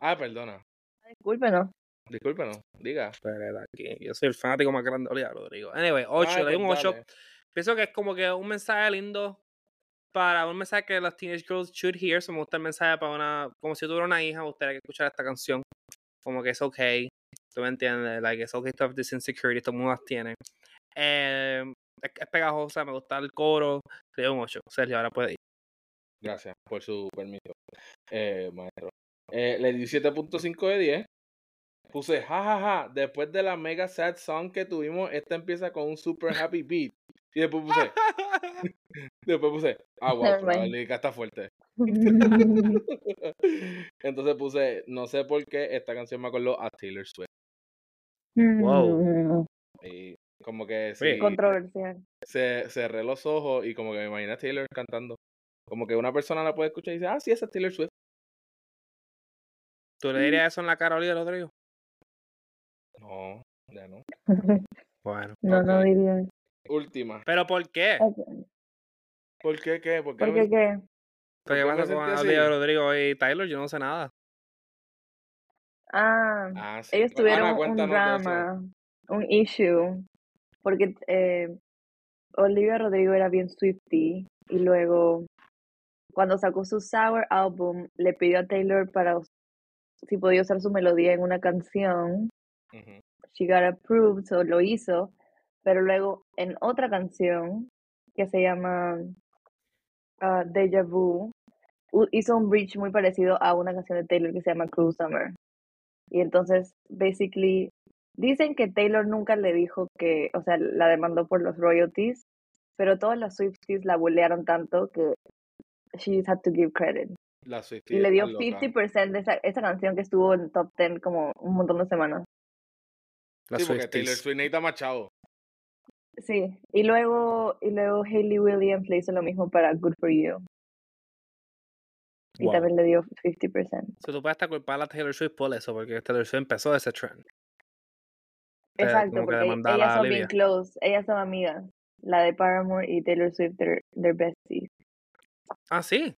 Ah, perdona. discúlpenos. Discúlpenos, diga. Aquí, Yo soy el fanático más grande. Olvídalo, Rodrigo. Anyway, 8, Ay, le doy un pues 8. dale. Pienso que es como que un mensaje lindo para un mensaje que las teenage girls should hear. So me gusta el mensaje para una, como si yo tuviera una hija, me gustaría que escuchara esta canción. Como que es okay. ¿Tú me entiendes? Like, it's okay to have this insecurity. Todo el mundo las tiene. Eh, es, es pegajosa, me gusta el coro. Le doy un 8. Sergio, ahora puede ir. Gracias por su permiso, eh, maestro. Eh, le di 7.5 de 10. Puse, jajaja, después de la mega sad song que tuvimos, esta empieza con un super happy beat. Y después puse, [laughs] [laughs] después puse, ah, wow, la lírica está fuerte. [laughs] Entonces puse, no sé por qué esta canción me acordó a Taylor Swift. Wow. Y como que sí, Controversial. se, cerré los ojos y como que me imaginé a Taylor cantando. Como que una persona la puede escuchar y dice, ah, sí, esa es Taylor Swift. ¿Tú le dirías eso en la cara a Olivia Rodrigo? No, ya no. [laughs] Bueno. No, no Ok. diría. Última. ¿Pero por qué? Ok. ¿Por qué qué? ¿Por qué, ¿Por qué qué? ¿Pero qué pasa con? Olivia Rodrigo y Tyler? Yo no sé nada. Ah, Ah, sí. ellos Ana, tuvieron un de eso. drama, un issue, porque eh, Olivia Rodrigo era bien Swifty y luego cuando sacó su Sour album le pidió a Taylor para si podía usar su melodía en una canción. She got approved, so lo hizo, pero luego en otra canción que se llama ah, Deja Vu, hizo un bridge muy parecido a una canción de Taylor que se llama Cruel Summer. Y entonces, basically, dicen que Taylor nunca le dijo que, o sea, la demandó por los royalties, pero todas las Swifties la bulearon tanto que she just had to give credit. La Swiftie Y le dio está loca. 50% de esa, esa canción que estuvo en top 10 como un montón de semanas. Las Sí, porque Taylor. Swift necesita más chavo. Sí, y luego, y luego Hayley Williams le hizo lo mismo para Good For You. Y Wow. también le dio 50%. So, tú puedes estar culpable a Taylor Swift por eso, porque Taylor Swift empezó ese trend. Eh, Exacto, porque ellas son bien close, ellas son amigas. La de Paramore y Taylor Swift, they're, they're besties. Ah, sí,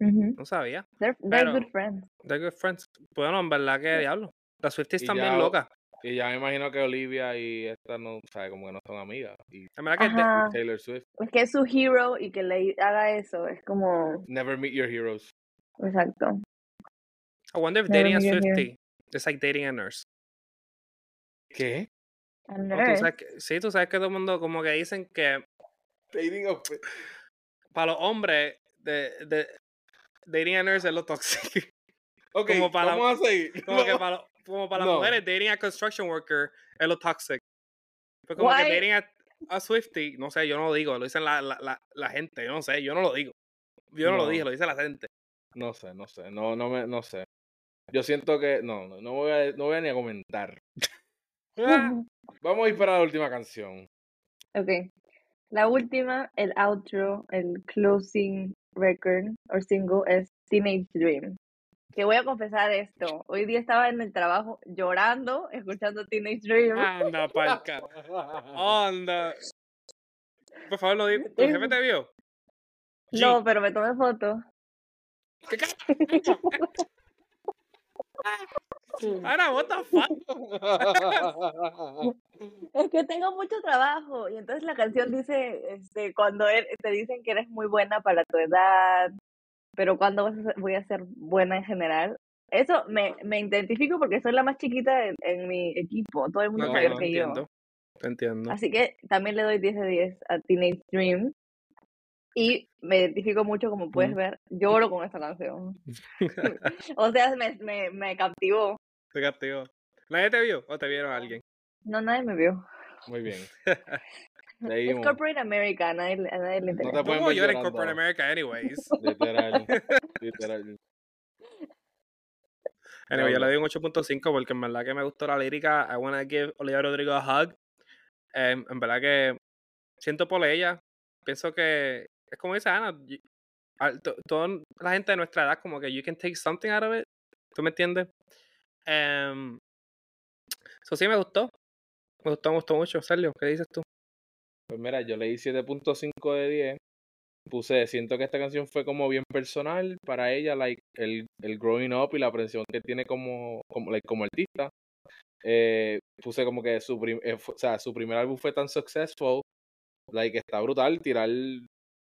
No sabía. They're, they're Pero- good friends. They're good friends. Bueno, en verdad que diablo. Las Swifties están bien locas. Y ya me imagino que Olivia y esta no, sabe, como que no son amigas. Y Ajá. Taylor Swift, Es que es su hero y que le haga eso, es como... never meet your heroes. Exacto. I wonder if Never dating a. Swiftie is like dating a nurse. ¿Qué? A tú nurse. sabes que- sí, tú sabes que todo el mundo como que dicen que Dating a... para los hombres de, de dating a nurse es lo tóxico. [laughs] Ok, Como para- vamos a seguir. [laughs] Como que para, lo- como para las mujeres dating a construction worker es lo toxic. Pues como Why? que dating a, a Swiftie, no sé, yo no lo digo, lo dicen la, la, la, la gente, yo no sé, yo no lo digo. Yo no, lo dije, lo dice la gente. No sé, no sé, no, no me, no sé. Yo siento que, no, no, no voy a, no voy a ni a comentar. [laughs] Ah, Vamos a ir para la última canción. Ok. La última, el outro, el closing record o single es Teenage Dream. Que voy a confesar esto. Hoy día estaba en el trabajo llorando, escuchando Teenage Dream. Anda, [laughs] palca. Anda. Por favor, lo di. ¿Tu jefe te vio? No, pero me tomé foto. [laughs] ¿Qué ca- Ahora, what the fuck? [laughs] Es que tengo mucho trabajo y entonces la canción dice, este, cuando er- te dicen que eres muy buena para tu edad, pero cuando vas a ser- voy a ser buena en general. Eso me, me identifico porque soy la más chiquita en, en mi equipo, todo el mundo es Ok, mayor no que yo. entiendo. Te entiendo. Así que también le doy 10 de 10 a Teenage Dream. Y me identifico mucho, como puedes ver, lloro con esta canción. [laughs] [laughs] o sea, me, me, me captivó. Te castigo. ¿Nadie te vio o te vieron a alguien? No, nadie me vio. Muy bien. [laughs] Es. Corporate America, a nadie, a nadie le te interesa. pueden ¿Cómo ver yo era en. Corporate America anyways? Literal. Literal. Anyway, yo le doy un 8.5 porque en verdad que me gustó la lírica. I wanna give Olivia Rodrigo a hug. Em, en verdad que siento por ella. Pienso que es como dice Ana. Toda la gente de nuestra edad, como que you can take something out of it. ¿Tú me entiendes? Em, Eso sí me gustó. Me gustó, me gustó mucho. Sergio, ¿qué dices tú? Pues mira, yo leí 7.5 de 10. Puse, siento que esta canción fue como bien personal para ella, like, el, el growing up y la presión que tiene como, como, like, como artista. Eh, puse como que su, prim- eh, o sea, su primer álbum fue tan successful, like, está brutal tirar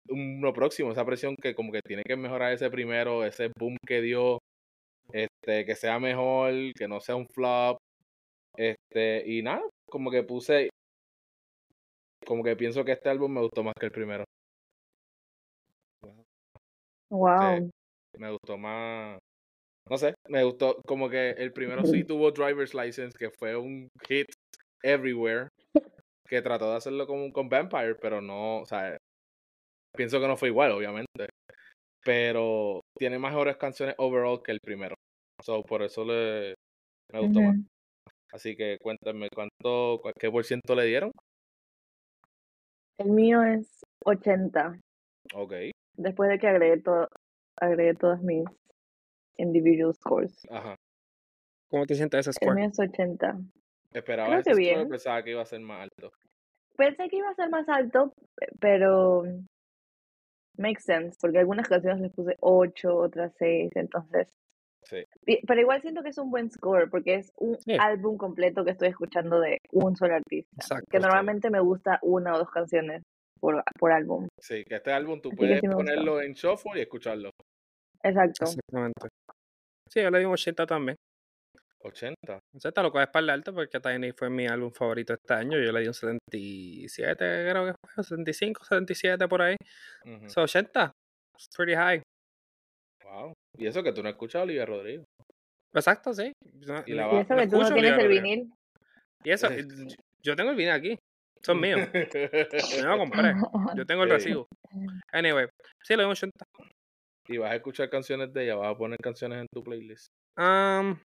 uno próximo, esa presión que como que tiene que mejorar ese primero, ese boom que dio, este, que sea mejor, que no sea un flop, este, y nada, como que puse, como que pienso que este álbum me gustó más que el primero. Wow. Me gustó más. No sé, me gustó. Como que el primero sí [laughs] tuvo Driver's License, que fue un hit everywhere. Que trató de hacerlo con, con Vampire, pero no, o sea, pienso que no fue igual, obviamente. Pero tiene mejores canciones overall que el primero. So, por eso le, me gustó más. Ujú. Así que cuéntame, ¿cuánto, cu- qué por ciento le dieron? El mío es 80. Ok, Después de que agregué, todo, agregué todas mis individual scores. ajá. ¿Cómo te sientes ese El score? mío es 80. Esperaba ese que score, bien. pensaba que iba a ser más alto. Pensé que iba a ser más alto, pe- pero makes sense, porque algunas canciones les puse 8, otras 6, entonces. Sí. Pero igual siento que es un buen score, porque es un Sí. álbum completo que estoy escuchando de un solo artista. Exacto. Que sí. normalmente me gusta una o dos canciones por, por álbum. Sí, que este álbum tú Así puedes ponerlo en shuffle y escucharlo. Exacto. Exactamente. Sí, yo le di un 80 también. 80. 80 lo coges para el alto porque Tiny fue mi álbum favorito este año. Yo le di un 77, creo que fue. 75, 77 por ahí. Ujú. So 80. It's pretty high. Wow. Y eso que tú no escuchas a Olivia Rodrigo. Exacto, sí. Y la Y eso no que tú no tienes Olivia el Rodrigo. vinil. Y eso, Eh. yo tengo el vinil aquí. Son míos. Yo no lo compré. [laughs] Yo tengo el recibo. Anyway, sí, le doy un 80. y vas a escuchar canciones de ella, vas a poner canciones en tu playlist. Um,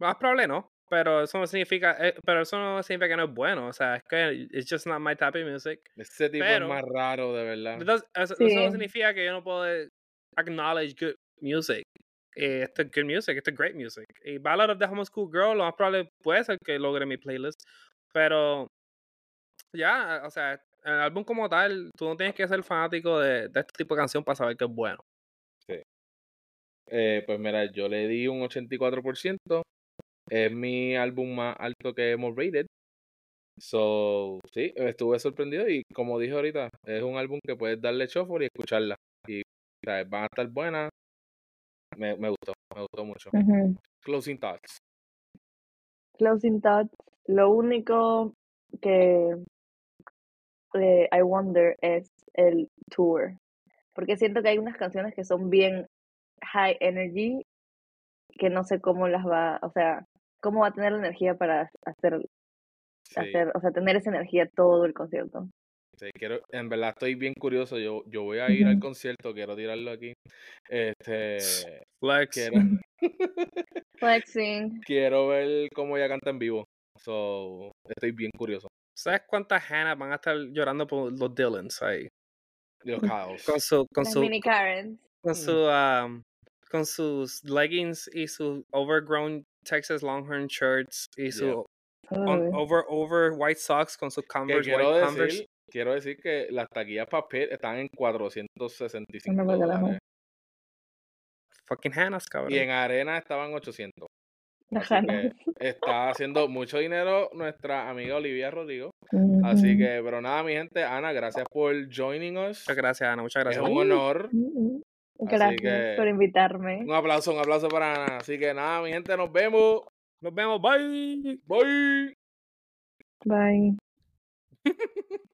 más probable no, pero eso no significa, eh, pero eso no significa que no es bueno, o sea, es que it's just not my type of music. Ese tipo Pero- es más raro, de verdad. Entonces, eso, Sí. eso no significa que yo no puedo acknowledge good music. Eh, esto es good music, esto es great music. Y Ballad of the Homeschool Girl, lo más probable puede ser que logre mi playlist, pero ya, o sea, el álbum como tal, tú no tienes que ser fanático de, de este tipo de canción para saber que es bueno. Eh, pues mira, yo le di un 84%. Es mi álbum más alto que hemos rated. So, sí, estuve sorprendido y como dije ahorita, es un álbum que puedes darle shuffle y escucharla. Y van a estar buenas. Me, me gustó, me gustó mucho. Closing thoughts. Closing Thoughts. Lo único que eh, I wonder es el tour. Porque siento que hay unas canciones que son bien high energy que no sé cómo las va, o sea, cómo va a tener la energía para hacer, Sí, hacer, o sea, tener esa energía todo el concierto. sí, quiero, en verdad estoy bien curioso. Yo, yo voy a ir al concierto, quiero tirarlo aquí. Este, Flex. quiero, [laughs] Flexing. quiero ver cómo ella canta en vivo. So, estoy bien curioso. ¿Sabes cuántas Hannah van a estar llorando por los Dylans ahí? Los caos. Con su, con Las su, mini Karens. con su, um, con sus leggings y sus overgrown Texas Longhorn shirts y su on- Uy. over over white socks con sus Converse quiero white decir, Converse. quiero decir que las taquillas para Pit están en 465 Anda pa'l carajo. dólares. Fucking Hannahs, cabrón. Y en arena estaban 800. Las Así ganas. que [laughs] está haciendo mucho dinero nuestra amiga Olivia Rodrigo. Así Ujú. que, pero nada, mi gente, Ana, gracias por joining us. Muchas gracias, Ana. Muchas Es gracias. un honor. Ujú. Así Gracias que- por invitarme. Un aplauso, un aplauso para Ana. Así que nada, mi gente, nos vemos. Nos vemos. Bye. Bye. Bye. [laughs]